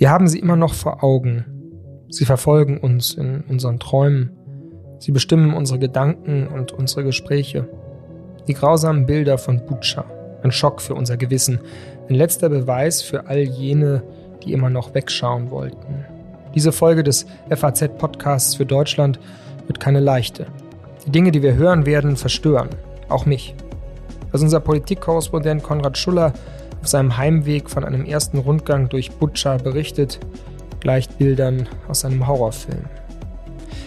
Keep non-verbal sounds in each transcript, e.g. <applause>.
Wir haben sie immer noch vor Augen. Sie verfolgen uns in unseren Träumen. Sie bestimmen unsere Gedanken und unsere Gespräche. Die grausamen Bilder von Butscha, ein Schock für unser Gewissen, ein letzter Beweis für all jene, die immer noch wegschauen wollten. Diese Folge des FAZ-Podcasts für Deutschland wird keine leichte. Die Dinge, die wir hören werden, verstören, auch mich. Was unser Politikkorrespondent Konrad Schuller auf seinem Heimweg von einem ersten Rundgang durch Butscha berichtet, gleicht Bildern aus einem Horrorfilm.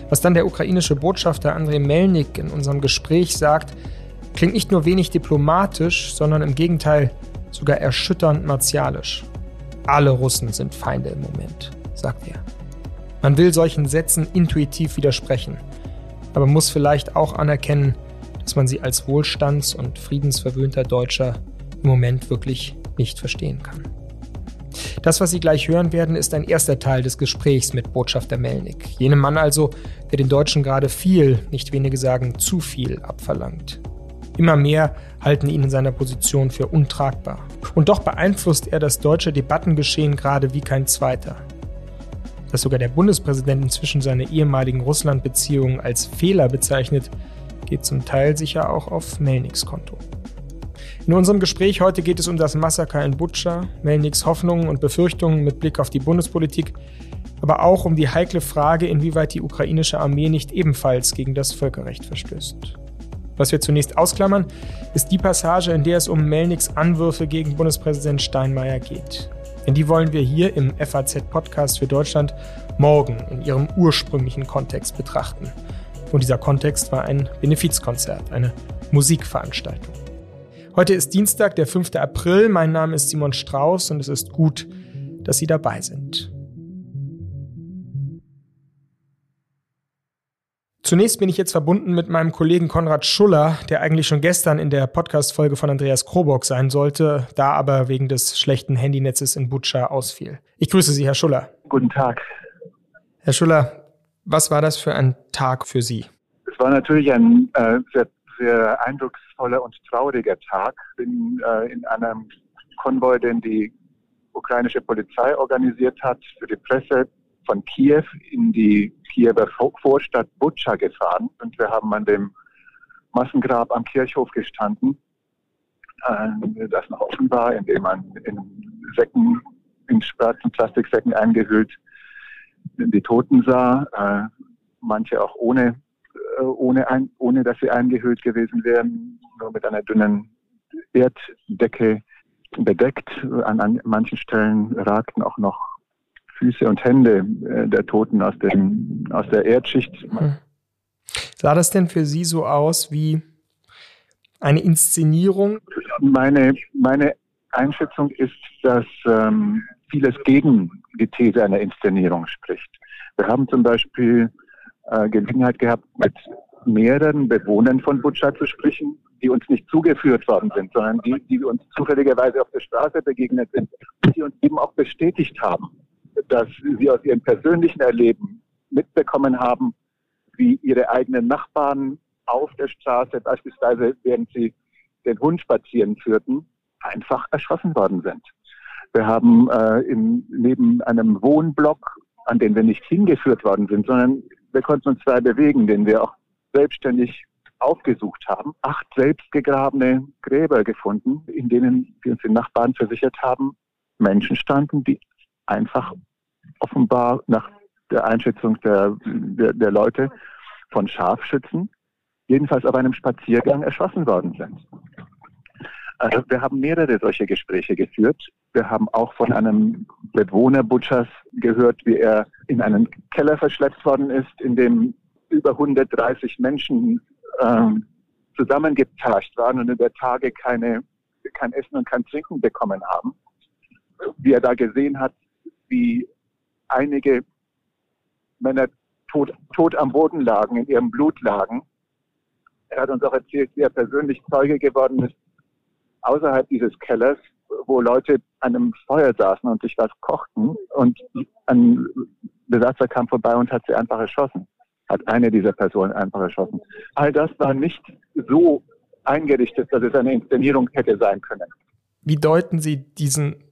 Was dann der ukrainische Botschafter Andrei Melnik in unserem Gespräch sagt, klingt nicht nur wenig diplomatisch, sondern im Gegenteil sogar erschütternd martialisch. Alle Russen sind Feinde im Moment, sagt er. Man will solchen Sätzen intuitiv widersprechen, aber muss vielleicht auch anerkennen, dass man sie als wohlstands- und friedensverwöhnter Deutscher im Moment wirklich nicht verstehen kann. Das, was Sie gleich hören werden, ist ein erster Teil des Gesprächs mit Botschafter Melnik. Jenem Mann also, der den Deutschen gerade viel, nicht wenige sagen zu viel, abverlangt. Immer mehr halten ihn in seiner Position für untragbar. Und doch beeinflusst er das deutsche Debattengeschehen gerade wie kein zweiter. Dass sogar der Bundespräsident inzwischen seine ehemaligen Russland-Beziehungen als Fehler bezeichnet, geht zum Teil sicher auch auf Melniks Konto. In unserem Gespräch heute geht es um das Massaker in Butscha, Melniks Hoffnungen und Befürchtungen mit Blick auf die Bundespolitik, aber auch um die heikle Frage, inwieweit die ukrainische Armee nicht ebenfalls gegen das Völkerrecht verstößt. Was wir zunächst ausklammern, ist die Passage, in der es um Melniks Anwürfe gegen Bundespräsident Steinmeier geht. Denn die wollen wir hier im FAZ-Podcast für Deutschland morgen in ihrem ursprünglichen Kontext betrachten. Und dieser Kontext war ein Benefizkonzert, eine Musikveranstaltung. Heute ist Dienstag, der 5. April. Mein Name ist Simon Strauß und es ist gut, dass Sie dabei sind. Zunächst bin ich jetzt verbunden mit meinem Kollegen Konrad Schuller, der eigentlich schon gestern in der Podcast-Folge von Andreas Krobock sein sollte, da aber wegen des schlechten Handynetzes in Butscha ausfiel. Ich grüße Sie, Herr Schuller. Guten Tag. Herr Schuller, was war das für ein Tag für Sie? Es war natürlich ein äh, sehr sehr eindrucksvoller und trauriger Tag. Bin äh, in einem Konvoi, den die ukrainische Polizei organisiert hat, für die Presse von Kiew in die Kiewer Vorstadt Butscha gefahren und wir haben an dem Massengrab am Kirchhof gestanden, äh, das noch offen war, in dem man in Säcken, in schwarzen Plastiksäcken eingehüllt die Toten sah, äh, manche auch ohne äh, ohne, ein, ohne dass sie eingehüllt gewesen wären, nur mit einer dünnen Erddecke bedeckt. An, an manchen Stellen ragten auch noch Füße und Hände äh, der Toten aus, dem, aus der Erdschicht. Hm. Sah das denn für Sie so aus wie eine Inszenierung? Meine, meine Einschätzung ist, dass ähm, vieles gegen die These einer Inszenierung spricht. Wir haben zum Beispiel äh, Gelegenheit gehabt, mit mehreren Bewohnern von Butscha zu sprechen, die uns nicht zugeführt worden sind, sondern die, die uns zufälligerweise auf der Straße begegnet sind, die uns eben auch bestätigt haben, dass sie aus ihrem persönlichen Erleben mitbekommen haben, wie ihre eigenen Nachbarn auf der Straße, beispielsweise während sie den Hund spazieren führten, einfach erschossen worden sind. Wir haben äh, in, neben einem Wohnblock, an den wir nicht hingeführt worden sind, sondern wir konnten uns frei bewegen, den wir auch selbstständig aufgesucht haben. Acht selbstgegrabene Gräber gefunden, in denen, wie uns die Nachbarn versichert haben, Menschen standen, die einfach offenbar nach der Einschätzung der, der, der Leute von Scharfschützen, jedenfalls auf einem Spaziergang erschossen worden sind. Also wir haben mehrere solche Gespräche geführt. Wir haben auch von einem Bewohner Butchers gehört, wie er in einen Keller verschleppt worden ist, in dem über 130 Menschen äh, zusammengepfercht waren und über Tage keine, kein Essen und kein Trinken bekommen haben. Wie er da gesehen hat, wie einige Männer tot, tot am Boden lagen, in ihrem Blut lagen. Er hat uns auch erzählt, wie er persönlich Zeuge geworden ist außerhalb dieses Kellers, wo Leute an einem Feuer saßen und sich was kochten und ein Besatzer kam vorbei und hat sie einfach erschossen. Hat eine dieser Personen einfach erschossen. All das war nicht so eingerichtet, dass es eine Inszenierung hätte sein können. Wie deuten Sie diesen,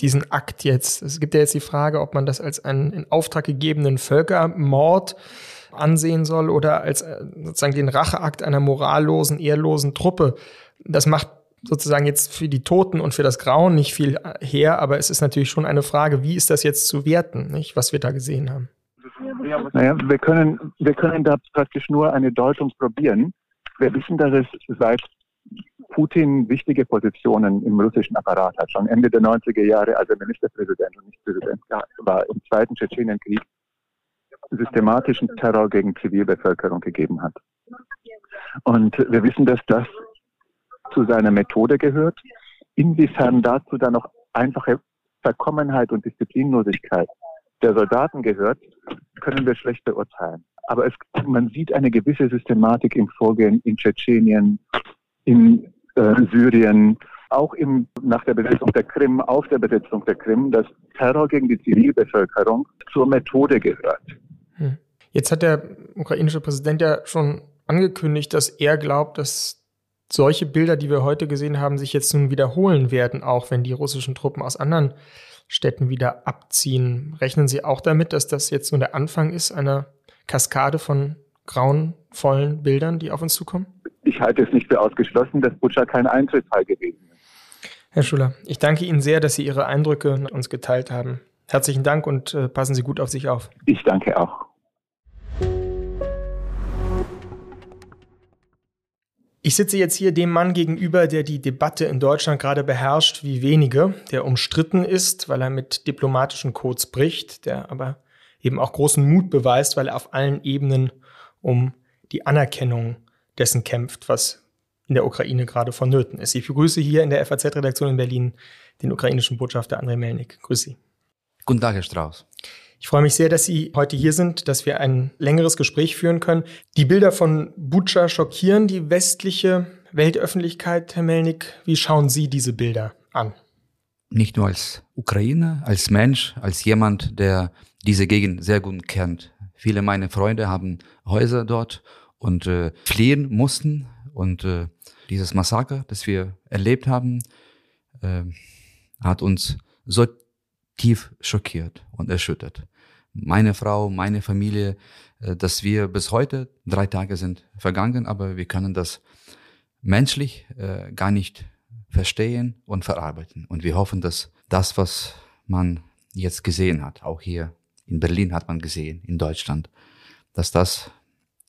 diesen Akt jetzt? Es gibt ja jetzt die Frage, ob man das als einen in Auftrag gegebenen Völkermord ansehen soll oder als äh, sozusagen den Racheakt einer morallosen, ehrlosen Truppe. Das macht sozusagen jetzt für die Toten und für das Grauen nicht viel her, aber es ist natürlich schon eine Frage, wie ist das jetzt zu werten, nicht, was wir da gesehen haben? Naja, wir können, wir können da praktisch nur eine Deutung probieren. Wir wissen, dass es seit Putin wichtige Positionen im russischen Apparat hat. Schon Ende der 90er Jahre, als er Ministerpräsident und nicht Präsident war, im Zweiten Tschetschenienkrieg systematischen Terror gegen Zivilbevölkerung gegeben hat. Und wir wissen, dass das zu seiner Methode gehört. Inwiefern dazu dann noch einfache Verkommenheit und Disziplinlosigkeit der Soldaten gehört, können wir schlecht beurteilen. Aber es, man sieht eine gewisse Systematik im Vorgehen in Tschetschenien, in äh, Syrien, auch im, nach der Besetzung der Krim, auf der Besetzung der Krim, dass Terror gegen die Zivilbevölkerung zur Methode gehört. Hm. Jetzt hat der ukrainische Präsident ja schon angekündigt, dass er glaubt, dass solche Bilder, die wir heute gesehen haben, sich jetzt nun wiederholen werden, auch wenn die russischen Truppen aus anderen Städten wieder abziehen. Rechnen Sie auch damit, dass das jetzt nur der Anfang ist einer Kaskade von grauenvollen Bildern, die auf uns zukommen? Ich halte es nicht für ausgeschlossen, dass Butscha kein Einzelfall gewesen ist. Herr Schuller, ich danke Ihnen sehr, dass Sie Ihre Eindrücke mit uns geteilt haben. Herzlichen Dank und äh, passen Sie gut auf sich auf. Ich danke auch. Ich sitze jetzt hier dem Mann gegenüber, der die Debatte in Deutschland gerade beherrscht wie wenige, der umstritten ist, weil er mit diplomatischen Codes bricht, der aber eben auch großen Mut beweist, weil er auf allen Ebenen um die Anerkennung dessen kämpft, was in der Ukraine gerade vonnöten ist. Ich begrüße hier in der FAZ-Redaktion in Berlin den ukrainischen Botschafter Andrei Melnik. Grüß Sie. Guten Tag, Herr Strauß. Ich freue mich sehr, dass Sie heute hier sind, dass wir ein längeres Gespräch führen können. Die Bilder von Butscha schockieren die westliche Weltöffentlichkeit, Herr Melnik. Wie schauen Sie diese Bilder an? Nicht nur als Ukrainer, als Mensch, als jemand, der diese Gegend sehr gut kennt. Viele meiner Freunde haben Häuser dort und äh, fliehen mussten. Und äh, dieses Massaker, das wir erlebt haben, äh, hat uns so tief schockiert und erschüttert. Meine Frau, meine Familie, äh, dass wir bis heute, drei Tage sind vergangen, aber wir können das menschlich äh, gar nicht verstehen und verarbeiten. Und wir hoffen, dass das, was man jetzt gesehen hat, auch hier in Berlin hat man gesehen, in Deutschland, dass das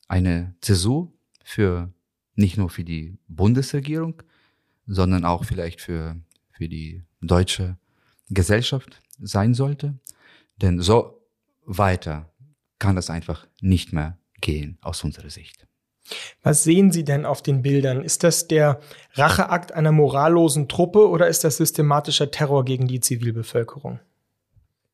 eine Zäsur für nicht nur für die Bundesregierung, sondern auch vielleicht für, für die deutsche Gesellschaft sein sollte. Denn so weiter kann das einfach nicht mehr gehen aus unserer Sicht. Was sehen Sie denn auf den Bildern? Ist das der Racheakt einer morallosen Truppe oder ist das systematischer Terror gegen die Zivilbevölkerung?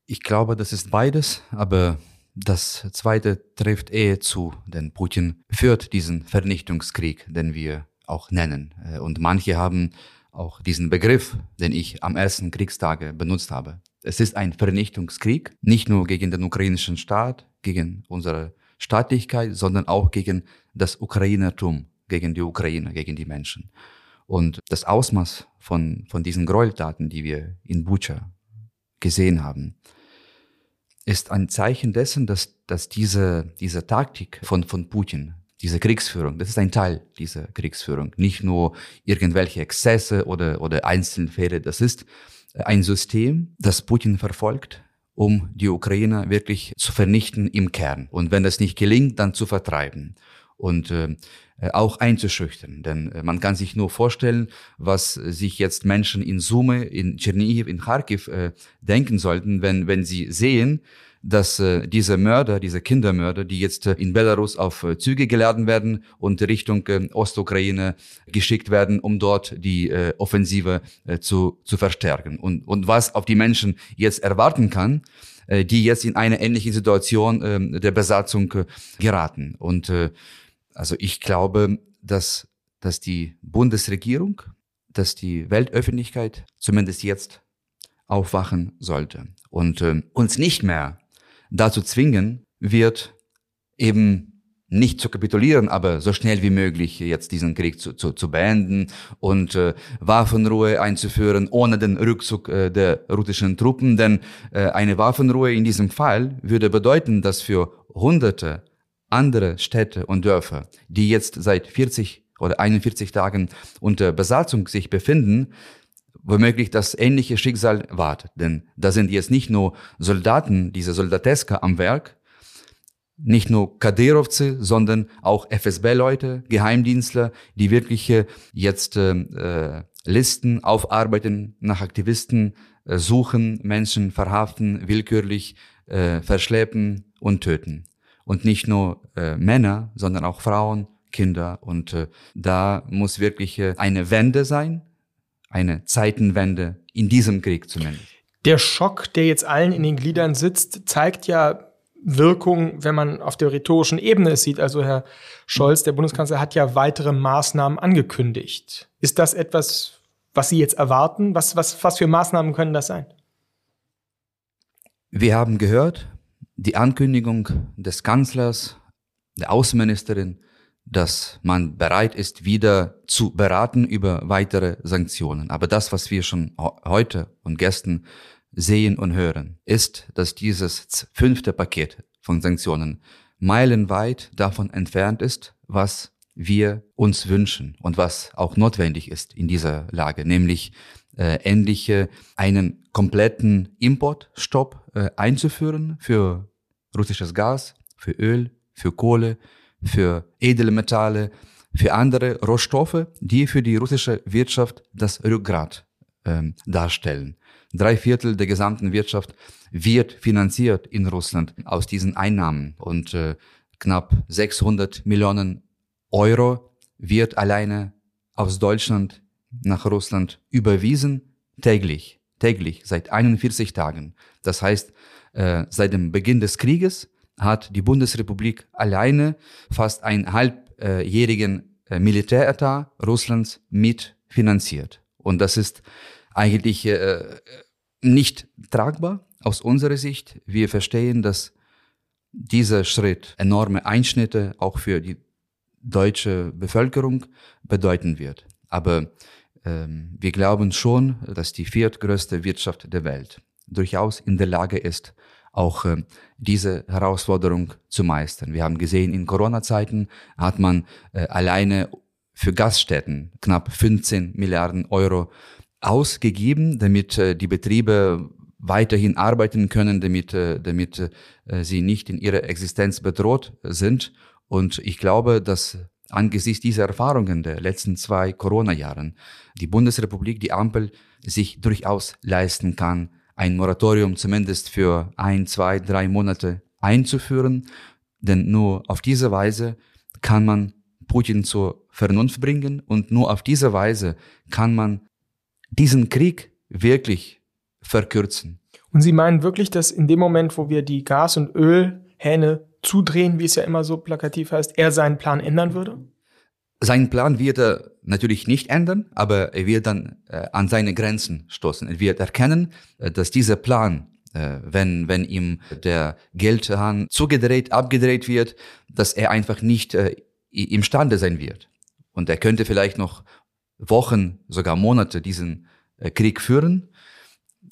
Ich glaube, das ist beides, aber das zweite trifft eher zu, denn Putin führt diesen Vernichtungskrieg, den wir auch nennen. Und manche haben auch diesen Begriff, den ich am ersten Kriegstage benutzt habe. Es ist ein Vernichtungskrieg, nicht nur gegen den ukrainischen Staat, gegen unsere Staatlichkeit, sondern auch gegen das Ukrainertum, gegen die Ukraine, gegen die Menschen. Und das Ausmaß von, von diesen Gräueltaten, die wir in Bucha gesehen haben, ist ein Zeichen dessen, dass, dass diese, diese Taktik von, von Putin, diese Kriegsführung, das ist ein Teil dieser Kriegsführung. Nicht nur irgendwelche Exzesse oder, oder Einzelfälle. Das ist ein System, das Putin verfolgt, um die Ukraine wirklich zu vernichten im Kern. Und wenn das nicht gelingt, dann zu vertreiben und äh, auch einzuschüchtern. Denn äh, man kann sich nur vorstellen, was sich jetzt Menschen in Summe, in Tschernihiv, in Kharkiv äh, denken sollten, wenn, wenn sie sehen, dass äh, diese Mörder, diese Kindermörder, die jetzt äh, in Belarus auf äh, Züge geladen werden und Richtung äh, Ostukraine geschickt werden, um dort die äh, Offensive äh, zu, zu verstärken. Und, und was auf die Menschen jetzt erwarten kann, äh, die jetzt in eine ähnliche Situation äh, der Besatzung äh, geraten. Und äh, also ich glaube, dass, dass die Bundesregierung, dass die Weltöffentlichkeit zumindest jetzt aufwachen sollte und äh, uns nicht mehr dazu zwingen wird, eben nicht zu kapitulieren, aber so schnell wie möglich jetzt diesen Krieg zu, zu, zu beenden und äh, Waffenruhe einzuführen, ohne den Rückzug äh, der russischen Truppen. Denn äh, eine Waffenruhe in diesem Fall würde bedeuten, dass für Hunderte andere Städte und Dörfer, die jetzt seit 40 oder 41 Tagen unter Besatzung sich befinden, womöglich das ähnliche Schicksal wartet. Denn da sind jetzt nicht nur Soldaten, diese Soldateska am Werk, nicht nur Kaderovцы, sondern auch FSB-Leute, Geheimdienstler, die wirklich jetzt äh, Listen aufarbeiten, nach Aktivisten äh, suchen, Menschen verhaften, willkürlich äh, verschleppen und töten. Und nicht nur äh, Männer, sondern auch Frauen, Kinder. Und äh, da muss wirklich äh, eine Wende sein, eine Zeitenwende in diesem Krieg zumindest. Der Schock, der jetzt allen in den Gliedern sitzt, zeigt ja Wirkung, wenn man auf der rhetorischen Ebene es sieht. Also Herr Scholz, der Bundeskanzler, hat ja weitere Maßnahmen angekündigt. Ist das etwas, was Sie jetzt erwarten? Was, was, was für Maßnahmen können das sein? Wir haben gehört, die Ankündigung des Kanzlers, der Außenministerin, dass man bereit ist, wieder zu beraten über weitere Sanktionen. Aber das, was wir schon heute und gestern sehen und hören, ist, dass dieses fünfte Paket von Sanktionen meilenweit davon entfernt ist, was wir uns wünschen und was auch notwendig ist in dieser Lage, nämlich äh, endlich äh, einen kompletten Importstopp äh, einzuführen für russisches Gas, für Öl, für Kohle, für Edelmetalle, für andere Rohstoffe, die für die russische Wirtschaft das Rückgrat ähm, darstellen. Drei Viertel der gesamten Wirtschaft wird finanziert in Russland aus diesen Einnahmen und äh, knapp 600 Millionen Euro wird alleine aus Deutschland nach Russland überwiesen täglich, täglich seit 41 Tagen. Das heißt, äh, seit dem Beginn des Krieges hat die Bundesrepublik alleine fast einen halbjährigen äh, Militäretat Russlands mitfinanziert. Und das ist eigentlich äh, nicht tragbar aus unserer Sicht. Wir verstehen, dass dieser Schritt enorme Einschnitte auch für die deutsche Bevölkerung bedeuten wird. Aber ähm, wir glauben schon, dass die viertgrößte Wirtschaft der Welt durchaus in der Lage ist, auch äh, diese Herausforderung zu meistern. Wir haben gesehen, in Corona-Zeiten hat man äh, alleine für Gaststätten knapp 15 Milliarden Euro ausgegeben, damit äh, die Betriebe weiterhin arbeiten können, damit, äh, damit äh, sie nicht in ihrer Existenz bedroht sind. Und ich glaube, dass angesichts dieser Erfahrungen der letzten zwei Corona-Jahren die Bundesrepublik, die Ampel, sich durchaus leisten kann, ein Moratorium zumindest für ein, zwei, drei Monate einzuführen. Denn nur auf diese Weise kann man Putin zur Vernunft bringen und nur auf diese Weise kann man diesen Krieg wirklich verkürzen. Und Sie meinen wirklich, dass in dem Moment, wo wir die Gas- und Ölhähne zudrehen, wie es ja immer so plakativ heißt, er seinen Plan ändern würde? Seinen Plan wird er natürlich nicht ändern, aber er wird dann äh, an seine Grenzen stoßen. Er wird erkennen, äh, dass dieser Plan, äh, wenn, wenn ihm der Geldhahn zugedreht, abgedreht wird, dass er einfach nicht äh, imstande sein wird. Und er könnte vielleicht noch Wochen, sogar Monate diesen äh, Krieg führen.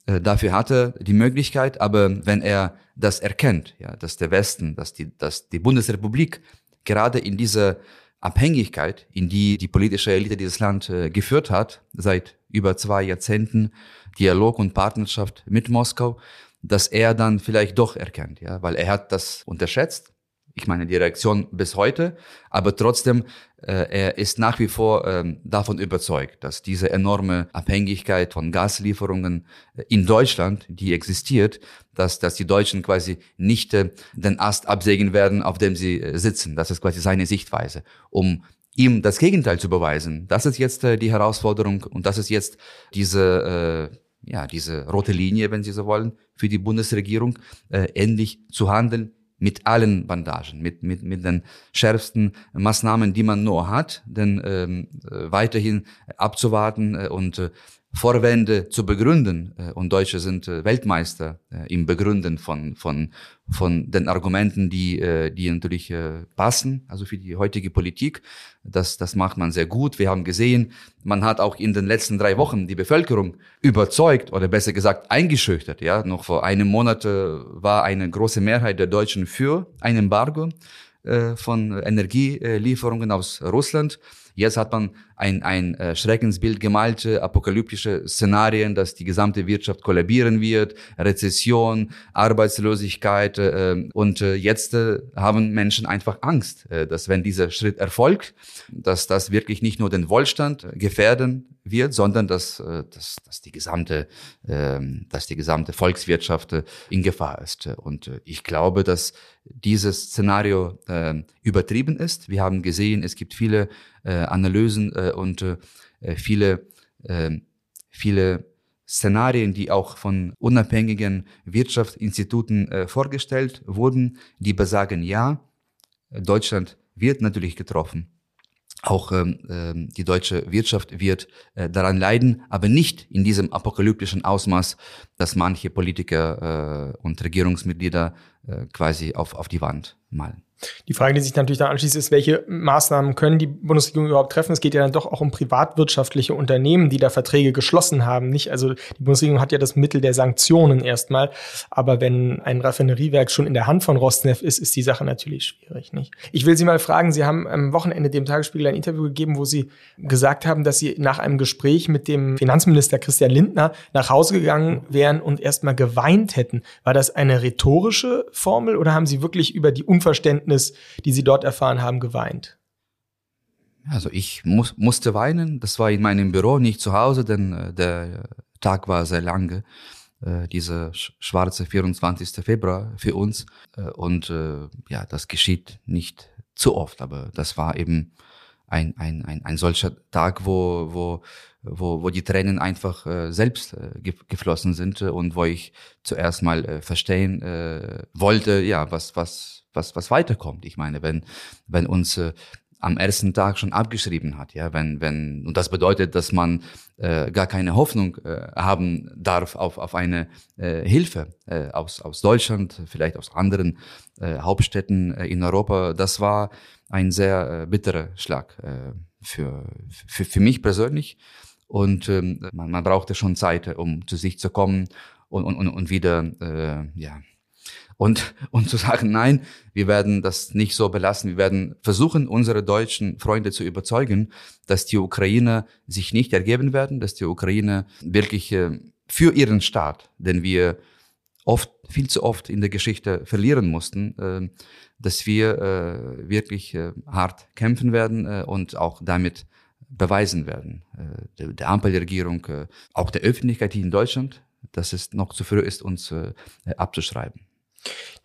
Äh, dafür hat er die Möglichkeit, aber wenn er das erkennt, ja, dass der Westen, dass die, dass die Bundesrepublik gerade in dieser Abhängigkeit, in die die politische Elite dieses Land äh, geführt hat, seit über zwei Jahrzehnten Dialog und Partnerschaft mit Moskau, dass er dann vielleicht doch erkennt, ja, weil er hat das unterschätzt ich meine, die Reaktion bis heute, aber trotzdem, äh, er ist nach wie vor äh, davon überzeugt, dass diese enorme Abhängigkeit von Gaslieferungen äh, in Deutschland, die existiert, dass, dass die Deutschen quasi nicht äh, den Ast absägen werden, auf dem sie äh, sitzen. Das ist quasi seine Sichtweise. Um ihm das Gegenteil zu beweisen, das ist jetzt äh, die Herausforderung und das ist jetzt diese, äh, ja, diese rote Linie, wenn Sie so wollen, für die Bundesregierung, äh, endlich zu handeln, mit allen Bandagen, mit, mit, mit den schärfsten Maßnahmen, die man nur hat, denn ähm, äh, weiterhin abzuwarten äh, und äh, Vorwände zu begründen. Äh, und Deutsche sind äh, Weltmeister äh, im Begründen von, von, von den Argumenten, die, die natürlich passen, also für die heutige Politik. Das, das macht man sehr gut. Wir haben gesehen, man hat auch in den letzten drei Wochen die Bevölkerung überzeugt oder besser gesagt eingeschüchtert. Ja, noch vor einem Monat war eine große Mehrheit der Deutschen für ein Embargo von Energielieferungen aus Russland. Jetzt hat man ein, ein äh, Schreckensbild gemalt, apokalyptische Szenarien, dass die gesamte Wirtschaft kollabieren wird, Rezession, Arbeitslosigkeit. Äh, und äh, jetzt äh, haben Menschen einfach Angst, äh, dass wenn dieser Schritt erfolgt, dass das wirklich nicht nur den Wohlstand gefährden wird, sondern dass, äh, dass, dass, die, gesamte, äh, dass die gesamte Volkswirtschaft äh, in Gefahr ist. Und äh, ich glaube, dass dieses Szenario äh, übertrieben ist. Wir haben gesehen, es gibt viele Analysen und viele, äh, viele Szenarien, die auch von unabhängigen Wirtschaftsinstituten vorgestellt wurden, die besagen, ja, Deutschland wird natürlich getroffen. Auch ähm, ähm, die deutsche Wirtschaft wird äh, daran leiden, aber nicht in diesem apokalyptischen Ausmaß, dass manche Politiker äh, und Regierungsmitglieder äh, quasi auf, auf die Wand malen. Die Frage, die sich natürlich dann anschließt, ist, welche Maßnahmen können die Bundesregierung überhaupt treffen? Es geht ja dann doch auch um privatwirtschaftliche Unternehmen, die da Verträge geschlossen haben. Nicht, also die Bundesregierung hat ja das Mittel der Sanktionen erstmal. Aber wenn ein Raffineriewerk schon in der Hand von Rosneft ist, ist die Sache natürlich schwierig. Nicht? Ich will Sie mal fragen, Sie haben am Wochenende dem Tagesspiegel ein Interview gegeben, wo Sie gesagt haben, dass Sie nach einem Gespräch mit dem Finanzminister Christian Lindner nach Hause gegangen wären und erstmal geweint hätten. War das eine rhetorische Formel oder haben Sie wirklich über die Unverständnis die Sie dort erfahren haben, geweint? Also ich muss, musste weinen. Das war in meinem Büro, nicht zu Hause, denn äh, der Tag war sehr lange. Äh, dieser schwarze 24. Februar für uns. Äh, und äh, ja, das geschieht nicht zu oft, aber das war eben ein, ein, ein, ein solcher Tag, wo, wo, wo, wo die Tränen einfach äh, selbst äh, geflossen sind äh, und wo ich zuerst mal äh, verstehen äh, wollte, ja, was, was, was, was weiterkommt. Ich meine, wenn, wenn uns äh, am ersten Tag schon abgeschrieben hat, ja, wenn, wenn, und das bedeutet, dass man äh, gar keine Hoffnung äh, haben darf auf, auf eine äh, Hilfe äh, aus, aus Deutschland, vielleicht aus anderen äh, Hauptstädten äh, in Europa. Das war ein sehr äh, bitterer Schlag äh, für, für, für mich persönlich. Und ähm, man, man brauchte schon Zeit, um zu sich zu kommen und, und, und wieder äh, ja, und, <laughs> und zu sagen, nein, wir werden das nicht so belassen. Wir werden versuchen, unsere deutschen Freunde zu überzeugen, dass die Ukraine sich nicht ergeben werden, dass die Ukraine wirklich äh, für ihren Staat, den wir oft, viel zu oft in der Geschichte verlieren mussten, äh, dass wir äh, wirklich äh, hart kämpfen werden äh, und auch damit beweisen werden. Äh, der, Ampelregierung, äh, auch der Öffentlichkeit hier in Deutschland, dass es noch zu früh ist, uns äh, abzuschreiben.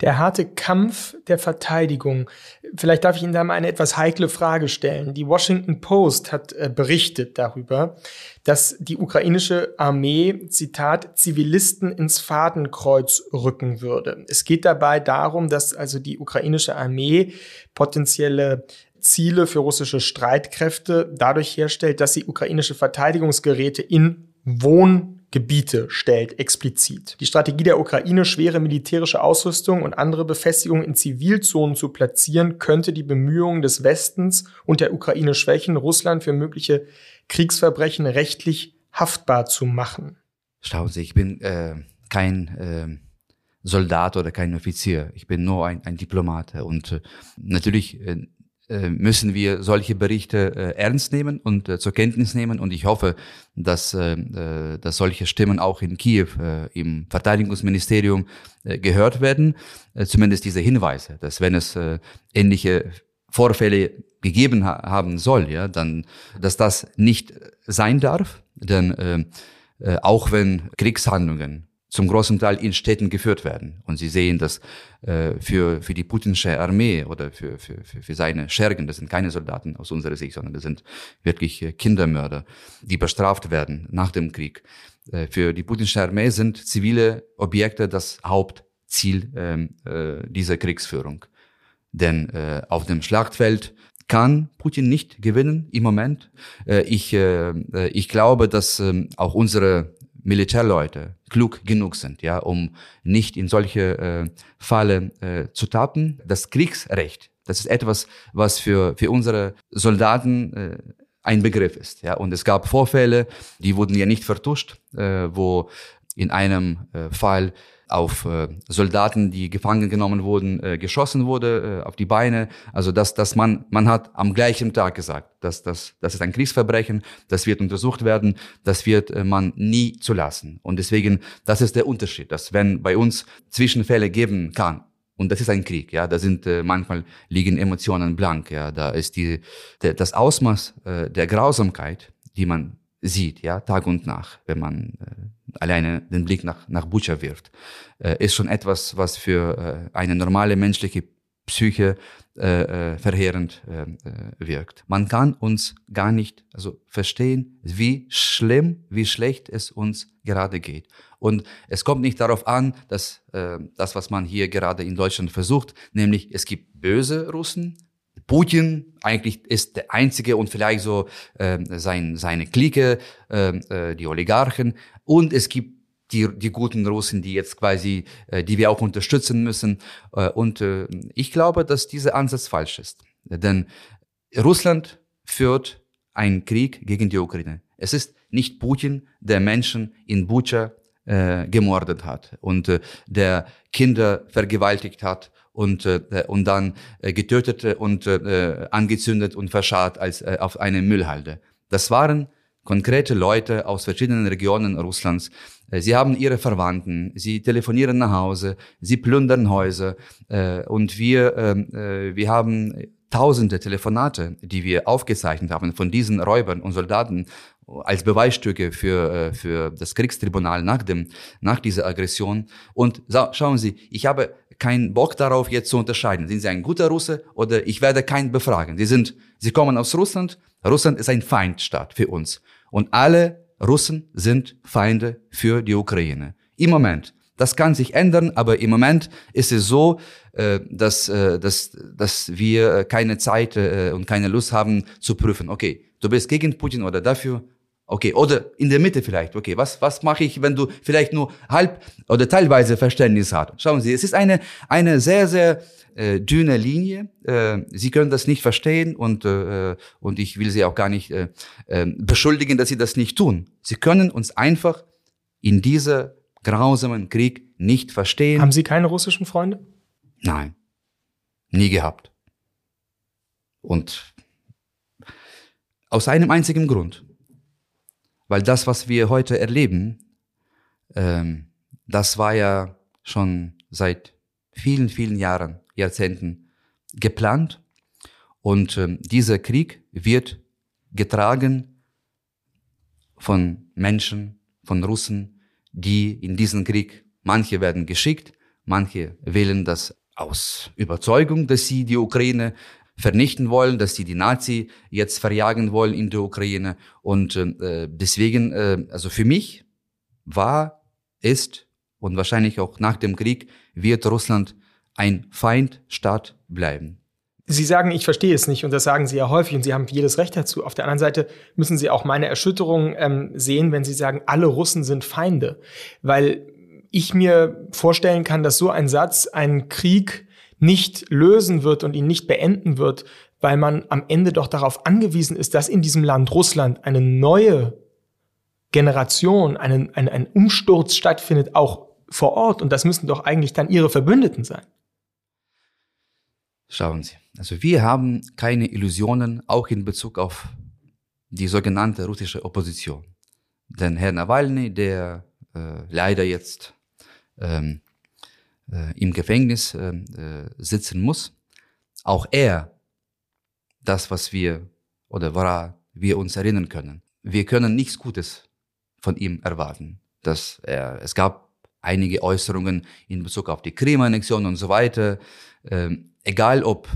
Der harte Kampf der Verteidigung. Vielleicht darf ich Ihnen da mal eine etwas heikle Frage stellen. Die Washington Post hat äh, berichtet darüber, dass die ukrainische Armee, Zitat, Zivilisten ins Fadenkreuz rücken würde. Es geht dabei darum, dass also die ukrainische Armee potenzielle Ziele für russische Streitkräfte dadurch herstellt, dass sie ukrainische Verteidigungsgeräte in Wohn Gebiete stellt, explizit. Die Strategie der Ukraine, schwere militärische Ausrüstung und andere Befestigungen in Zivilzonen zu platzieren, könnte die Bemühungen des Westens und der Ukraine schwächen, Russland für mögliche Kriegsverbrechen rechtlich haftbar zu machen. Schauen Sie, ich bin äh, kein äh, Soldat oder kein Offizier. Ich bin nur ein, ein Diplomat. Und äh, natürlich äh, müssen wir solche Berichte äh, ernst nehmen und äh, zur Kenntnis nehmen. Und ich hoffe, dass, dass solche Stimmen auch in Kiew im Verteidigungsministerium gehört werden. Zumindest diese Hinweise, dass wenn es ähnliche Vorfälle gegeben haben soll, ja, dann, dass das nicht sein darf, denn auch wenn Kriegshandlungen zum großen Teil in Städten geführt werden. Und Sie sehen, dass äh, für, für die putinsche Armee oder für, für, für, seine Schergen, das sind keine Soldaten aus unserer Sicht, sondern das sind wirklich äh, Kindermörder, die bestraft werden nach dem Krieg. Äh, für die putinsche Armee sind zivile Objekte das Hauptziel ähm, äh, dieser Kriegsführung. Denn äh, auf dem Schlachtfeld kann Putin nicht gewinnen im Moment. Äh, ich, äh, ich glaube, dass ähm, auch unsere Militärleute klug genug sind, ja, um nicht in solche äh, Falle äh, zu tappen. Das Kriegsrecht, das ist etwas, was für, für unsere Soldaten äh, ein Begriff ist. Ja, und es gab Vorfälle, die wurden ja nicht vertuscht, äh, wo in einem äh, Fall auf äh, Soldaten, die gefangen genommen wurden, äh, geschossen wurde, äh, auf die Beine. Also dass, dass man, man hat am gleichen Tag gesagt, dass dass das ist ein Kriegsverbrechen, das wird untersucht werden, das wird äh, man nie zulassen. Und deswegen, das ist der Unterschied, dass wenn bei uns Zwischenfälle geben kann, und das ist ein Krieg, ja, da sind äh, manchmal liegen Emotionen blank, ja, da ist die, der, das Ausmaß äh, der Grausamkeit, die man sieht, ja, Tag und Nacht, wenn man äh, alleine den Blick nach, nach Butcher wirft, äh, ist schon etwas, was für äh, eine normale menschliche Psyche äh, äh, verheerend äh, äh, wirkt. Man kann uns gar nicht also verstehen, wie schlimm, wie schlecht es uns gerade geht. Und es kommt nicht darauf an, dass das, was man hier gerade in Deutschland versucht, nämlich es gibt böse Russen, Putin eigentlich ist der einzige und vielleicht so äh, sein, seine Clique, äh, äh, die Oligarchen. Und es gibt die, die guten Russen, die jetzt quasi, äh, die wir auch unterstützen müssen. Äh, und äh, ich glaube, dass dieser Ansatz falsch ist. Denn Russland führt einen Krieg gegen die Ukraine. Es ist nicht Putin, der Menschen in Bucha äh, gemordet hat und äh, der Kinder vergewaltigt hat und, äh, und dann äh, getötet und äh, angezündet und verscharrt als äh, auf eine Müllhalde. Das waren konkrete Leute aus verschiedenen Regionen Russlands. Äh, sie haben ihre Verwandten, sie telefonieren nach Hause, sie plündern Häuser äh, und wir, ähm, äh, wir haben tausende Telefonate, die wir aufgezeichnet haben von diesen Räubern und Soldaten als Beweisstücke für, äh, für das Kriegstribunal nach, dem, nach dieser Aggression. Und schauen Sie, ich habe keinen Bock darauf, jetzt zu unterscheiden. Sind Sie ein guter Russe oder ich werde keinen befragen. Sie sind, Sie kommen aus Russland. Russland ist ein Feindstaat für uns. Und alle Russen sind Feinde für die Ukraine. Im Moment. Das kann sich ändern, aber im Moment ist es so, äh, dass, äh, dass, dass wir keine Zeit und keine Lust haben zu prüfen. Okay, du bist gegen Putin oder dafür, Okay, oder in der Mitte vielleicht. Okay, was, was mache ich, wenn du vielleicht nur halb oder teilweise Verständnis hast? Schauen Sie, es ist eine, eine sehr, sehr äh, dünne Linie. Äh, Sie können das nicht verstehen und, äh, und ich will Sie auch gar nicht äh, äh, beschuldigen, dass Sie das nicht tun. Sie können uns einfach in dieser grausamen Krieg nicht verstehen. Haben Sie keine russischen Freunde? Nein, nie gehabt. Und aus einem einzigen Grund. Weil das, was wir heute erleben, ähm, das war ja schon seit vielen, vielen Jahren, Jahrzehnten geplant. Und ähm, dieser Krieg wird getragen von Menschen, von Russen, die in diesen Krieg, manche werden geschickt, manche wählen das aus Überzeugung, dass sie die Ukraine vernichten wollen, dass sie die Nazi jetzt verjagen wollen in der Ukraine. Und äh, deswegen, äh, also für mich war, ist und wahrscheinlich auch nach dem Krieg wird Russland ein Feindstaat bleiben. Sie sagen, ich verstehe es nicht und das sagen Sie ja häufig und Sie haben jedes Recht dazu. Auf der anderen Seite müssen Sie auch meine Erschütterung ähm, sehen, wenn Sie sagen, alle Russen sind Feinde, weil ich mir vorstellen kann, dass so ein Satz einen Krieg nicht lösen wird und ihn nicht beenden wird, weil man am Ende doch darauf angewiesen ist, dass in diesem Land Russland eine neue Generation, einen, ein, ein Umsturz stattfindet, auch vor Ort. Und das müssen doch eigentlich dann ihre Verbündeten sein. Schauen Sie, also wir haben keine Illusionen, auch in Bezug auf die sogenannte russische Opposition. Denn Herr Nawalny, der äh, leider jetzt ähm, äh, im Gefängnis äh, äh, sitzen muss, auch er das, was wir oder woran wir uns erinnern können. Wir können nichts Gutes von ihm erwarten. Dass er, es gab einige Äußerungen in Bezug auf die Krim-Annexion und so weiter. Ähm, egal ob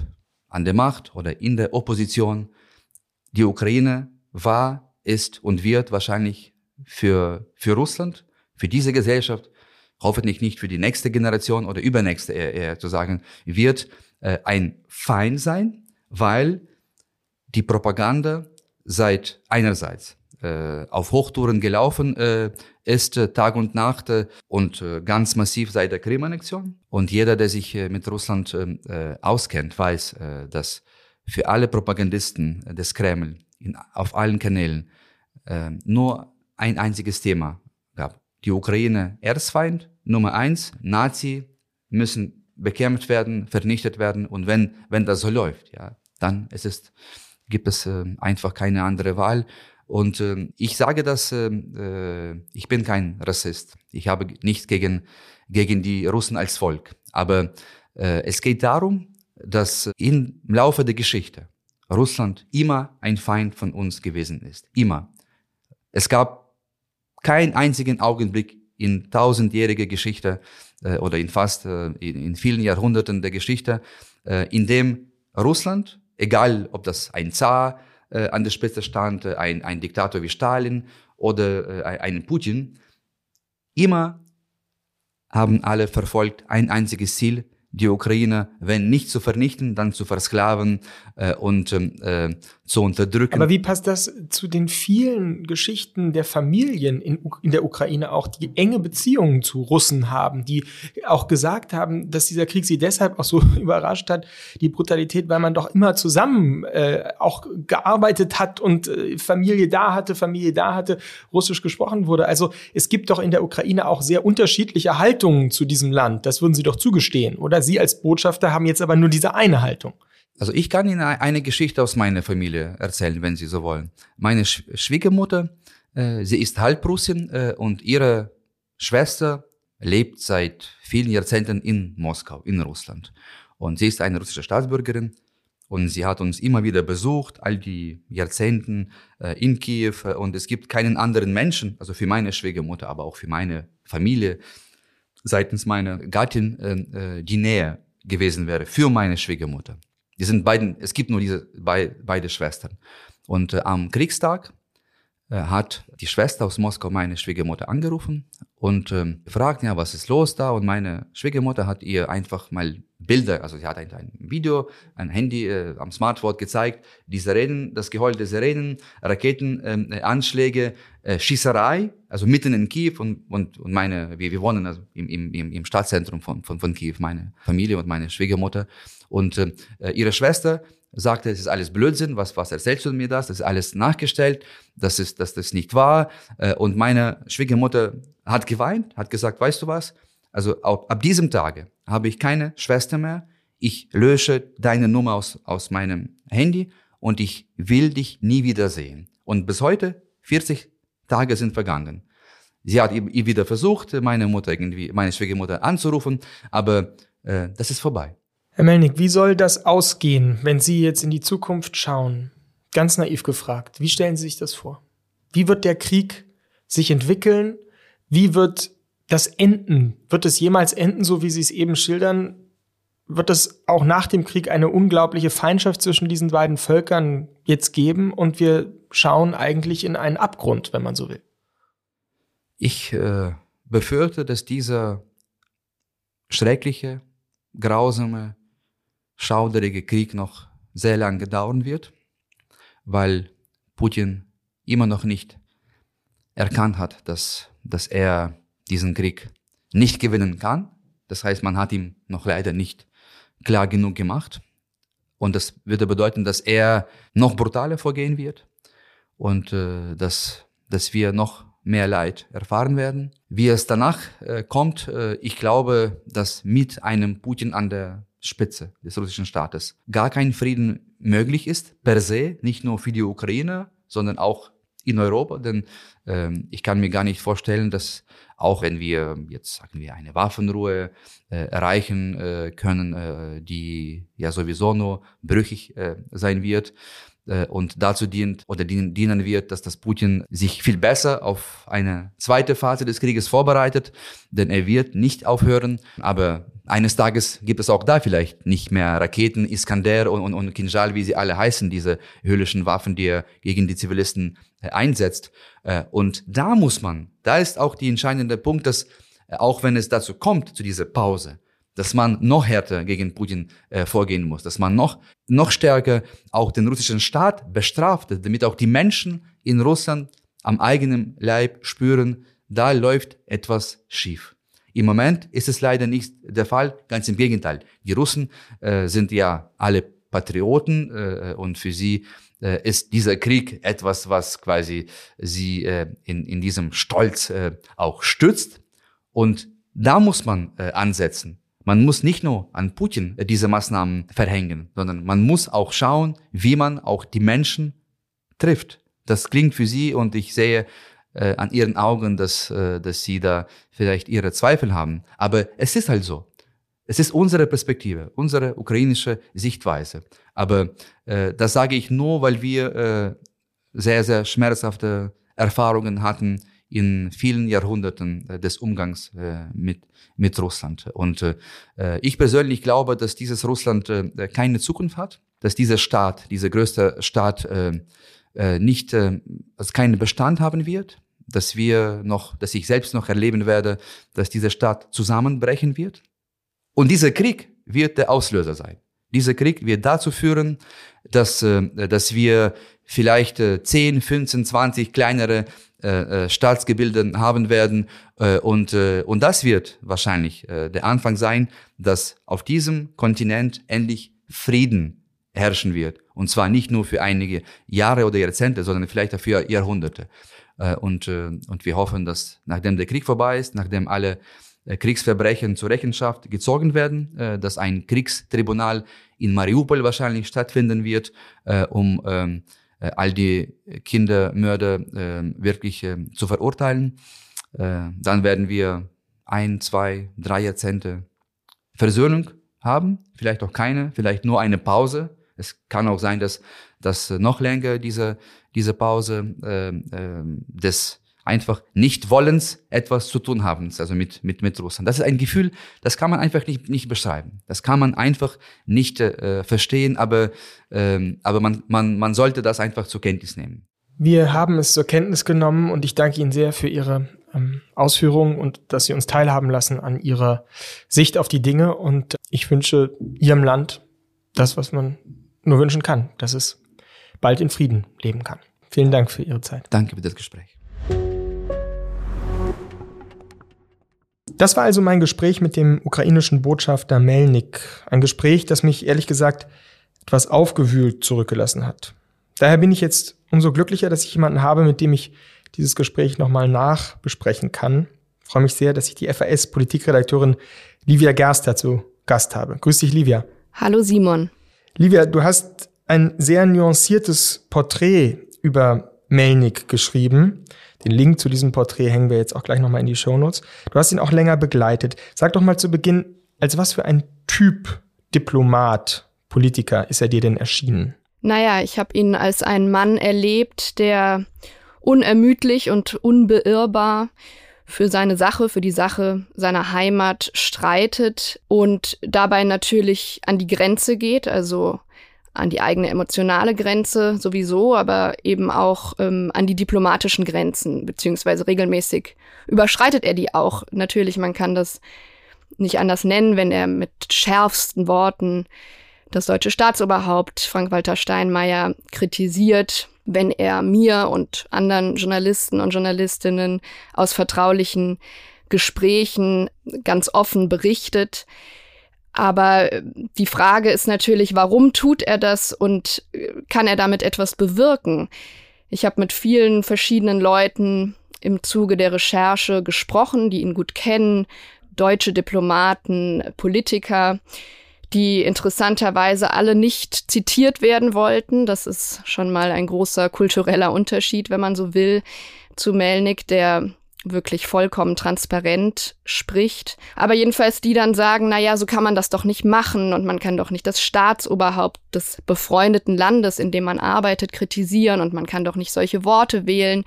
an der Macht oder in der Opposition, die Ukraine war, ist und wird wahrscheinlich für, für Russland, für diese Gesellschaft hoffentlich nicht für die nächste Generation oder übernächste eher, eher zu sagen, wird äh, ein Feind sein, weil die Propaganda seit einerseits äh, auf Hochtouren gelaufen äh, ist, äh, Tag und Nacht äh, und äh, ganz massiv seit der Krim-Annexion. Und jeder, der sich äh, mit Russland äh, auskennt, weiß, äh, dass für alle Propagandisten des Kreml in, auf allen Kanälen äh, nur ein einziges Thema gab. Die Ukraine Erzfeind, Nummer eins, Nazi müssen bekämpft werden, vernichtet werden. Und wenn, wenn das so läuft, ja, dann ist es, gibt es äh, einfach keine andere Wahl. Und äh, ich sage das, äh, äh, ich bin kein Rassist. Ich habe nichts gegen, gegen die Russen als Volk. Aber äh, es geht darum, dass im Laufe der Geschichte Russland immer ein Feind von uns gewesen ist. Immer. Es gab keinen einzigen Augenblick in tausendjähriger Geschichte äh, oder in fast äh, in, in, vielen Jahrhunderten der Geschichte, äh, in dem Russland, egal ob das ein Zar äh, an der Spitze stand, äh, ein, ein Diktator wie Stalin oder äh, ein Putin, immer haben alle verfolgt ein einziges Ziel, die Ukraine, wenn nicht zu vernichten, dann zu versklaven äh, und ähm, äh, zu unterdrücken. Aber wie passt das zu den vielen Geschichten der Familien in, in der Ukraine auch, die enge Beziehungen zu Russen haben, die auch gesagt haben, dass dieser Krieg sie deshalb auch so <laughs> überrascht hat, die Brutalität, weil man doch immer zusammen äh, auch gearbeitet hat und äh, Familie da hatte, Familie da hatte, Russisch gesprochen wurde. Also es gibt doch in der Ukraine auch sehr unterschiedliche Haltungen zu diesem Land. Das würden Sie doch zugestehen. Oder Sie als Botschafter haben jetzt aber nur diese eine Haltung. Also ich kann Ihnen eine Geschichte aus meiner Familie erzählen, wenn Sie so wollen. Meine Sch Schwiegermutter, äh, sie ist Halbrussin äh, und ihre Schwester lebt seit vielen Jahrzehnten in Moskau, in Russland. Und sie ist eine russische Staatsbürgerin und sie hat uns immer wieder besucht, all die Jahrzehnten äh, in Kiew. Und es gibt keinen anderen Menschen, also für meine Schwiegermutter, aber auch für meine Familie, seitens meiner Gattin, äh, äh die Nähe gewesen wäre für meine Schwiegermutter. Die sind beiden, es gibt nur diese bei, beide Schwestern. Und äh, am Kriegstag äh, hat die Schwester aus Moskau meine Schwiegermutter angerufen und ähm, fragt, ja, was ist los da? Und meine Schwiegermutter hat ihr einfach mal Bilder, also sie hat ein, ein Video, ein Handy äh, am Smartphone gezeigt, diese Reden, das Geheul der Sirenen, Raketenanschläge, ähm, äh, Schießerei, also mitten in Kiew und, und, und meine, wir, wir wohnen also im, im, im Stadtzentrum von, von, von Kiew, meine Familie und meine Schwiegermutter. Und äh, ihre Schwester sagte, es ist alles Blödsinn, was, was erzählst du mir das? Das ist alles nachgestellt, das ist, dass das nicht wahr. Äh, und meine Schwiegermutter hat geweint, hat gesagt, weißt du was? Also ab, ab diesem Tage habe ich keine Schwester mehr. Ich lösche deine Nummer aus, aus meinem Handy und ich will dich nie wiedersehen. Und bis heute, 40 Tage sind vergangen. Sie hat ihr wieder versucht, meine Mutter irgendwie, meine Schwiegermutter anzurufen, aber äh, das ist vorbei. Herr Melnick, wie soll das ausgehen, wenn Sie jetzt in die Zukunft schauen? Ganz naiv gefragt, wie stellen Sie sich das vor? Wie wird der Krieg sich entwickeln? Wie wird das enden? Wird es jemals enden, so wie Sie es eben schildern? Wird es auch nach dem Krieg eine unglaubliche Feindschaft zwischen diesen beiden Völkern jetzt geben und wir schauen eigentlich in einen Abgrund, wenn man so will? Ich äh, befürchte, dass dieser schreckliche, grausame, schauderige Krieg noch sehr lange dauern wird, weil Putin immer noch nicht erkannt hat, dass, dass er diesen Krieg nicht gewinnen kann. Das heißt, man hat ihm noch leider nicht klar genug gemacht. Und das würde bedeuten, dass er noch brutaler vorgehen wird und äh, dass, dass wir noch mehr Leid erfahren werden. Wie es danach äh, kommt, äh, ich glaube, dass mit einem Putin an der Spitze des russischen Staates gar kein Frieden möglich ist, per se, nicht nur für die Ukraine, sondern auch in Europa, denn ähm, ich kann mir gar nicht vorstellen, dass auch wenn wir jetzt sagen wir eine Waffenruhe äh, erreichen äh, können, äh, die ja sowieso nur brüchig äh, sein wird, äh, und dazu dient oder dienen wird, dass das Putin sich viel besser auf eine zweite Phase des Krieges vorbereitet, denn er wird nicht aufhören. Aber eines Tages gibt es auch da vielleicht nicht mehr Raketen, Iskander und, und, und Kinjal, wie sie alle heißen, diese höllischen Waffen, die er gegen die Zivilisten äh, einsetzt. Äh, und da muss man, da ist auch die entscheidende Punkt, dass auch wenn es dazu kommt, zu dieser Pause, dass man noch härter gegen Putin äh, vorgehen muss, dass man noch, noch stärker auch den russischen Staat bestraft, damit auch die Menschen in Russland am eigenen Leib spüren, da läuft etwas schief. Im Moment ist es leider nicht der Fall, ganz im Gegenteil. Die Russen äh, sind ja alle Patrioten äh, und für sie äh, ist dieser Krieg etwas, was quasi sie äh, in, in diesem Stolz äh, auch stützt. Und da muss man äh, ansetzen. Man muss nicht nur an Putin äh, diese Maßnahmen verhängen, sondern man muss auch schauen, wie man auch die Menschen trifft. Das klingt für sie und ich sehe äh, an ihren Augen, dass, äh, dass sie da vielleicht ihre Zweifel haben. Aber es ist halt so. Es ist unsere Perspektive, unsere ukrainische Sichtweise. Aber äh, das sage ich nur, weil wir äh, sehr, sehr schmerzhafte Erfahrungen hatten in vielen Jahrhunderten äh, des Umgangs äh, mit, mit Russland. Und äh, ich persönlich glaube, dass dieses Russland äh, keine Zukunft hat, dass dieser Staat, dieser größte Staat, äh, äh, nicht äh, also keinen Bestand haben wird, dass wir noch, dass ich selbst noch erleben werde, dass dieser Staat zusammenbrechen wird. Und dieser Krieg wird der Auslöser sein. Dieser Krieg wird dazu führen, dass, äh, dass wir vielleicht äh, 10, 15, 20 kleinere äh, äh, haben werden. Äh, und, äh, und das wird wahrscheinlich äh, der Anfang sein, dass auf diesem Kontinent endlich Frieden herrschen wird. Und zwar nicht nur für einige Jahre oder Jahrzehnte, sondern vielleicht für Jahrhunderte. Äh, und, äh, und wir hoffen, dass nachdem der Krieg vorbei ist, nachdem alle äh, Kriegsverbrechen zur Rechenschaft gezogen werden, dass ein Kriegstribunal in Mariupol wahrscheinlich stattfinden wird, um ähm, all die Kindermörder wirklich zu verurteilen. Dann werden wir ein, zwei, drei Jahrzehnte Versöhnung haben, vielleicht auch keine, vielleicht nur eine Pause. Es kann auch sein, dass, dass noch länger diese diese Pause äh, äh, des einfach nicht wollens etwas zu tun haben, also mit, mit, mit Russland. Das ist ein Gefühl, das kann man einfach nicht, nicht beschreiben. Das kann man einfach nicht äh, verstehen, aber, ähm, aber man, man, man sollte das einfach zur Kenntnis nehmen. Wir haben es zur Kenntnis genommen und ich danke Ihnen sehr für Ihre ähm, Ausführungen und dass Sie uns teilhaben lassen an Ihrer Sicht auf die Dinge. Und ich wünsche Ihrem Land das, was man nur wünschen kann, dass es bald in Frieden leben kann. Vielen Dank für Ihre Zeit. Danke für das Gespräch. Das war also mein Gespräch mit dem ukrainischen Botschafter Melnik. Ein Gespräch, das mich ehrlich gesagt etwas aufgewühlt zurückgelassen hat. Daher bin ich jetzt umso glücklicher, dass ich jemanden habe, mit dem ich dieses Gespräch nochmal nachbesprechen kann. Ich freue mich sehr, dass ich die FAS-Politikredakteurin Livia Gerster zu Gast habe. Grüß dich, Livia. Hallo, Simon. Livia, du hast ein sehr nuanciertes Porträt über Melnik geschrieben. Den Link zu diesem Porträt hängen wir jetzt auch gleich nochmal in die Shownotes. Du hast ihn auch länger begleitet. Sag doch mal zu Beginn, als was für ein Typ Diplomat, Politiker ist er dir denn erschienen? Naja, ich habe ihn als einen Mann erlebt, der unermüdlich und unbeirrbar für seine Sache, für die Sache seiner Heimat streitet und dabei natürlich an die Grenze geht, also an die eigene emotionale Grenze sowieso, aber eben auch ähm, an die diplomatischen Grenzen, beziehungsweise regelmäßig überschreitet er die auch. Natürlich, man kann das nicht anders nennen, wenn er mit schärfsten Worten das deutsche Staatsoberhaupt Frank-Walter Steinmeier kritisiert, wenn er mir und anderen Journalisten und Journalistinnen aus vertraulichen Gesprächen ganz offen berichtet. Aber äh, die Frage ist natürlich, warum tut er das und äh, kann er damit etwas bewirken? Ich habe mit vielen verschiedenen Leuten im Zuge der Recherche gesprochen, die ihn gut kennen, deutsche Diplomaten, Politiker, die interessanterweise alle nicht zitiert werden wollten. Das ist schon mal ein großer kultureller Unterschied, wenn man so will, zu Melnik, der wirklich vollkommen transparent spricht. Aber jedenfalls die dann sagen, na ja, so kann man das doch nicht machen und man kann doch nicht das Staatsoberhaupt des befreundeten Landes, in dem man arbeitet, kritisieren und man kann doch nicht solche Worte wählen.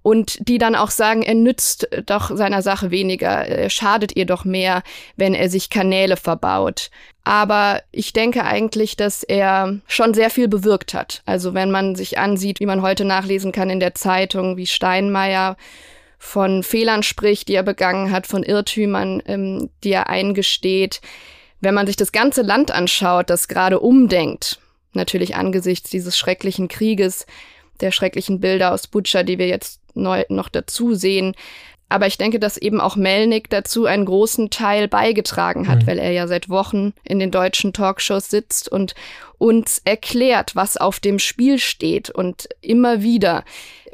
Und die dann auch sagen, er nützt doch seiner Sache weniger, er schadet ihr doch mehr, wenn er sich Kanäle verbaut. Aber ich denke eigentlich, dass er schon sehr viel bewirkt hat. Also wenn man sich ansieht, wie man heute nachlesen kann in der Zeitung, wie Steinmeier von Fehlern spricht, die er begangen hat, von Irrtümern, ähm, die er eingesteht. Wenn man sich das ganze Land anschaut, das gerade umdenkt, natürlich angesichts dieses schrecklichen Krieges, der schrecklichen Bilder aus Butscha, die wir jetzt neu noch dazu sehen. Aber ich denke, dass eben auch Melnik dazu einen großen Teil beigetragen hat, mhm. weil er ja seit Wochen in den deutschen Talkshows sitzt und uns erklärt, was auf dem Spiel steht und immer wieder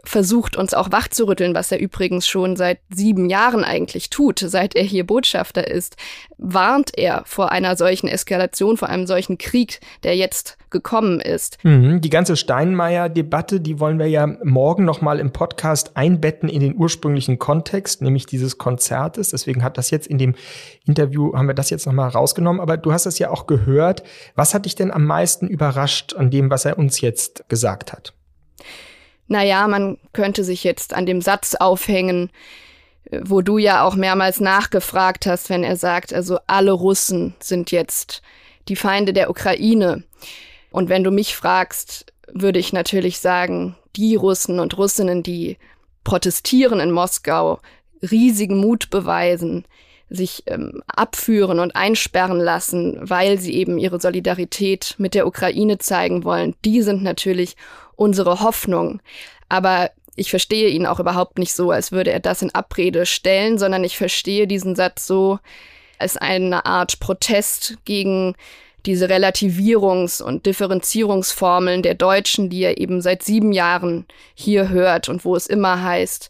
versucht, uns auch wachzurütteln, was er übrigens schon seit sieben Jahren eigentlich tut, seit er hier Botschafter ist, warnt er vor einer solchen Eskalation, vor einem solchen Krieg, der jetzt gekommen ist. Mhm, die ganze Steinmeier-Debatte, die wollen wir ja morgen nochmal im Podcast einbetten in den ursprünglichen Kontext, nämlich dieses Konzertes. Deswegen hat das jetzt in dem Interview, haben wir das jetzt nochmal rausgenommen. Aber du hast es ja auch gehört. Was hat dich denn am meisten überrascht an dem, was er uns jetzt gesagt hat? Naja, man könnte sich jetzt an dem Satz aufhängen, äh, wo du ja auch mehrmals nachgefragt hast, wenn er sagt, also alle Russen sind jetzt die Feinde der Ukraine. Und wenn du mich fragst, würde ich natürlich sagen, die Russen und Russinnen, die protestieren in Moskau, riesigen Mut beweisen, sich ähm, abführen und einsperren lassen, weil sie eben ihre Solidarität mit der Ukraine zeigen wollen, die sind natürlich unsere Hoffnung. Aber ich verstehe ihn auch überhaupt nicht so, als würde er das in Abrede stellen, sondern ich verstehe diesen Satz so als eine Art Protest gegen diese Relativierungs- und Differenzierungsformeln der Deutschen, die er eben seit sieben Jahren hier hört und wo es immer heißt,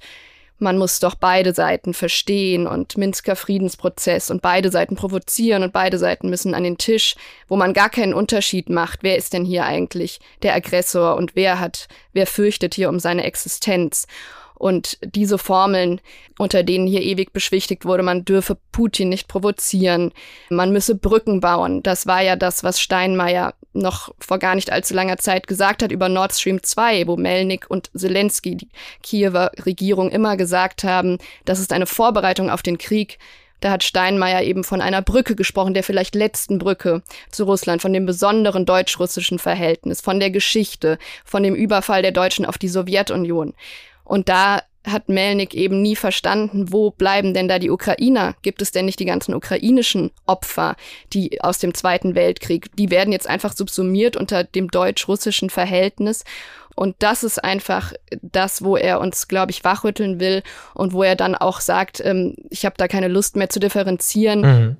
man muss doch beide Seiten verstehen und Minsker Friedensprozess und beide Seiten provozieren und beide Seiten müssen an den Tisch, wo man gar keinen Unterschied macht. Wer ist denn hier eigentlich der Aggressor und wer hat, wer fürchtet hier um seine Existenz? Und diese Formeln, unter denen hier ewig beschwichtigt wurde, man dürfe Putin nicht provozieren, man müsse Brücken bauen, das war ja das, was Steinmeier noch vor gar nicht allzu langer Zeit gesagt hat über Nord Stream 2, wo Melnik und Zelensky, die Kiewer Regierung, immer gesagt haben, das ist eine Vorbereitung auf den Krieg. Da hat Steinmeier eben von einer Brücke gesprochen, der vielleicht letzten Brücke zu Russland, von dem besonderen deutsch-russischen Verhältnis, von der Geschichte, von dem Überfall der Deutschen auf die Sowjetunion. Und da hat Melnik eben nie verstanden, wo bleiben denn da die Ukrainer? Gibt es denn nicht die ganzen ukrainischen Opfer, die aus dem Zweiten Weltkrieg? Die werden jetzt einfach subsumiert unter dem deutsch-russischen Verhältnis. Und das ist einfach das, wo er uns, glaube ich, wachrütteln will und wo er dann auch sagt, ähm, ich habe da keine Lust mehr zu differenzieren. Mhm.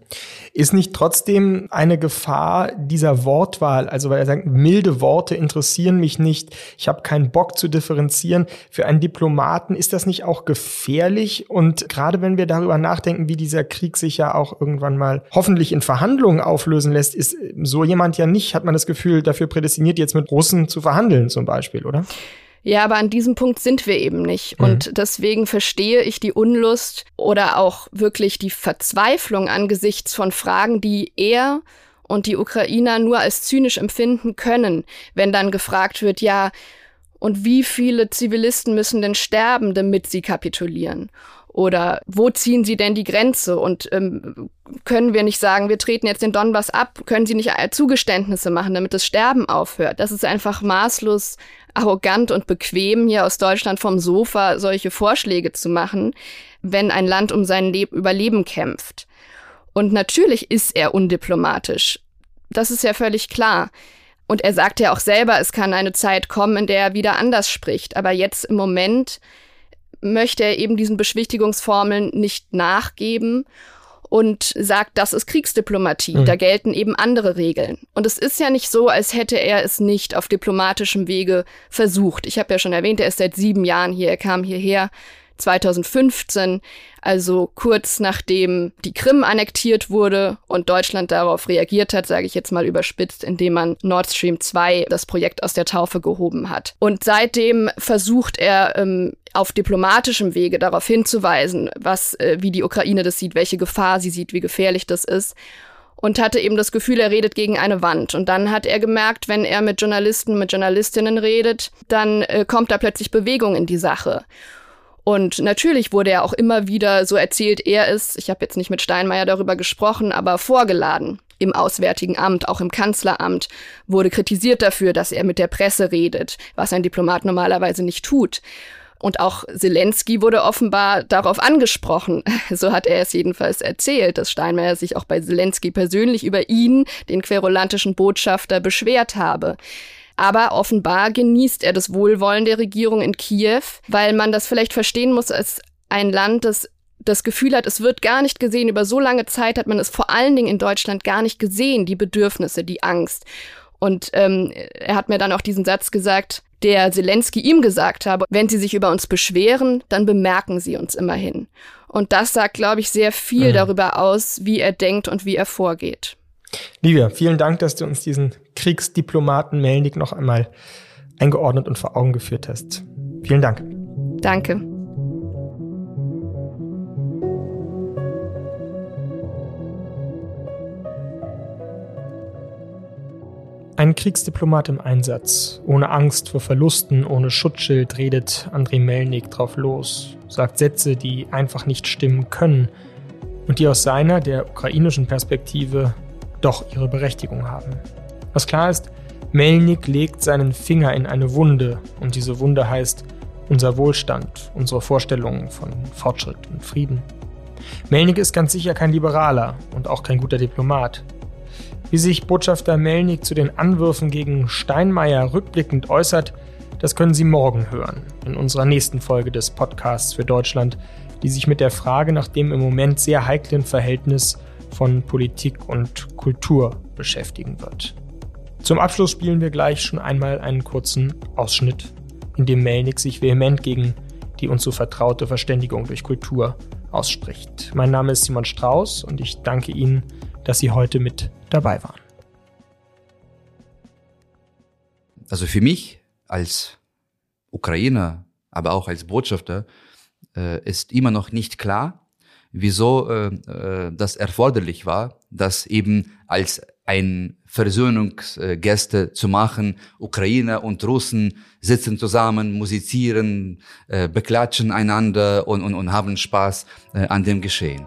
Ist nicht trotzdem eine Gefahr dieser Wortwahl, also weil er sagt, milde Worte interessieren mich nicht, ich habe keinen Bock zu differenzieren. Für einen Diplomaten ist das nicht auch gefährlich? Und gerade wenn wir darüber nachdenken, wie dieser Krieg sich ja auch irgendwann mal hoffentlich in Verhandlungen auflösen lässt, ist so jemand ja nicht, hat man das Gefühl, dafür prädestiniert, jetzt mit Russen zu verhandeln zum Beispiel oder? Ja, aber an diesem Punkt sind wir eben nicht. Mhm. Und deswegen verstehe ich die Unlust oder auch wirklich die Verzweiflung angesichts von Fragen, die er und die Ukrainer nur als zynisch empfinden können, wenn dann gefragt wird, ja, und wie viele Zivilisten müssen denn sterben, damit sie kapitulieren? Oder wo ziehen Sie denn die Grenze? Und ähm, können wir nicht sagen, wir treten jetzt den Donbass ab? Können Sie nicht Zugeständnisse machen, damit das Sterben aufhört? Das ist einfach maßlos arrogant und bequem, hier aus Deutschland vom Sofa solche Vorschläge zu machen, wenn ein Land um sein Leb Überleben kämpft. Und natürlich ist er undiplomatisch. Das ist ja völlig klar. Und er sagt ja auch selber, es kann eine Zeit kommen, in der er wieder anders spricht. Aber jetzt im Moment möchte er eben diesen Beschwichtigungsformeln nicht nachgeben und sagt, das ist Kriegsdiplomatie. Mhm. Da gelten eben andere Regeln. Und es ist ja nicht so, als hätte er es nicht auf diplomatischem Wege versucht. Ich habe ja schon erwähnt, er ist seit sieben Jahren hier. Er kam hierher 2015, also kurz nachdem die Krim annektiert wurde und Deutschland darauf reagiert hat, sage ich jetzt mal überspitzt, indem man Nord Stream 2 das Projekt aus der Taufe gehoben hat. Und seitdem versucht er ähm, auf diplomatischem Wege darauf hinzuweisen, was, äh, wie die Ukraine das sieht, welche Gefahr sie sieht, wie gefährlich das ist und hatte eben das Gefühl, er redet gegen eine Wand. Und dann hat er gemerkt, wenn er mit Journalisten, mit Journalistinnen redet, dann äh, kommt da plötzlich Bewegung in die Sache. Und natürlich wurde er auch immer wieder, so erzählt er es, ich habe jetzt nicht mit Steinmeier darüber gesprochen, aber vorgeladen im Auswärtigen Amt, auch im Kanzleramt, wurde kritisiert dafür, dass er mit der Presse redet, was ein Diplomat normalerweise nicht tut. Und auch Zelensky wurde offenbar darauf angesprochen. <laughs> So hat er es jedenfalls erzählt, dass Steinmeier sich auch bei Zelensky persönlich über ihn, den querulantischen Botschafter, beschwert habe. Aber offenbar genießt er das Wohlwollen der Regierung in Kiew, weil man das vielleicht verstehen muss als ein Land, das das Gefühl hat, es wird gar nicht gesehen. Über so lange Zeit hat man es vor allen Dingen in Deutschland gar nicht gesehen, die Bedürfnisse, die Angst. Und ähm, er hat mir dann auch diesen Satz gesagt, der Zelensky ihm gesagt habe, wenn Sie sich über uns beschweren, dann bemerken Sie uns immerhin. Und das sagt, glaube ich, sehr viel mhm. darüber aus, wie er denkt und wie er vorgeht. Livia, vielen Dank, dass du uns diesen Kriegsdiplomaten Melnik noch einmal eingeordnet und vor Augen geführt hast. Vielen Dank. Danke. Ein Kriegsdiplomat im Einsatz, ohne Angst vor Verlusten, ohne Schutzschild redet Andrei Melnik drauf los, sagt Sätze, die einfach nicht stimmen können und die aus seiner, der ukrainischen Perspektive, doch ihre Berechtigung haben. Was klar ist, Melnik legt seinen Finger in eine Wunde und diese Wunde heißt unser Wohlstand, unsere Vorstellungen von Fortschritt und Frieden. Melnik ist ganz sicher kein Liberaler und auch kein guter Diplomat. Wie sich Botschafter Melnik zu den Anwürfen gegen Steinmeier rückblickend äußert, das können Sie morgen hören, in unserer nächsten Folge des Podcasts für Deutschland, die sich mit der Frage nach dem im Moment sehr heiklen Verhältnis von Politik und Kultur beschäftigen wird. Zum Abschluss spielen wir gleich schon einmal einen kurzen Ausschnitt, in dem Melnik sich vehement gegen die uns so vertraute Verständigung durch Kultur ausspricht. Mein Name ist Simon Strauß und ich danke Ihnen, dass Sie heute mit dabei waren. Also für mich als Ukrainer, aber auch als Botschafter, äh, ist immer noch nicht klar, wieso äh, äh, das erforderlich war, das eben als ein Versöhnungsgäste zu machen. Ukrainer und Russen sitzen zusammen, musizieren, äh, beklatschen einander und, und, und haben Spaß äh, an dem Geschehen.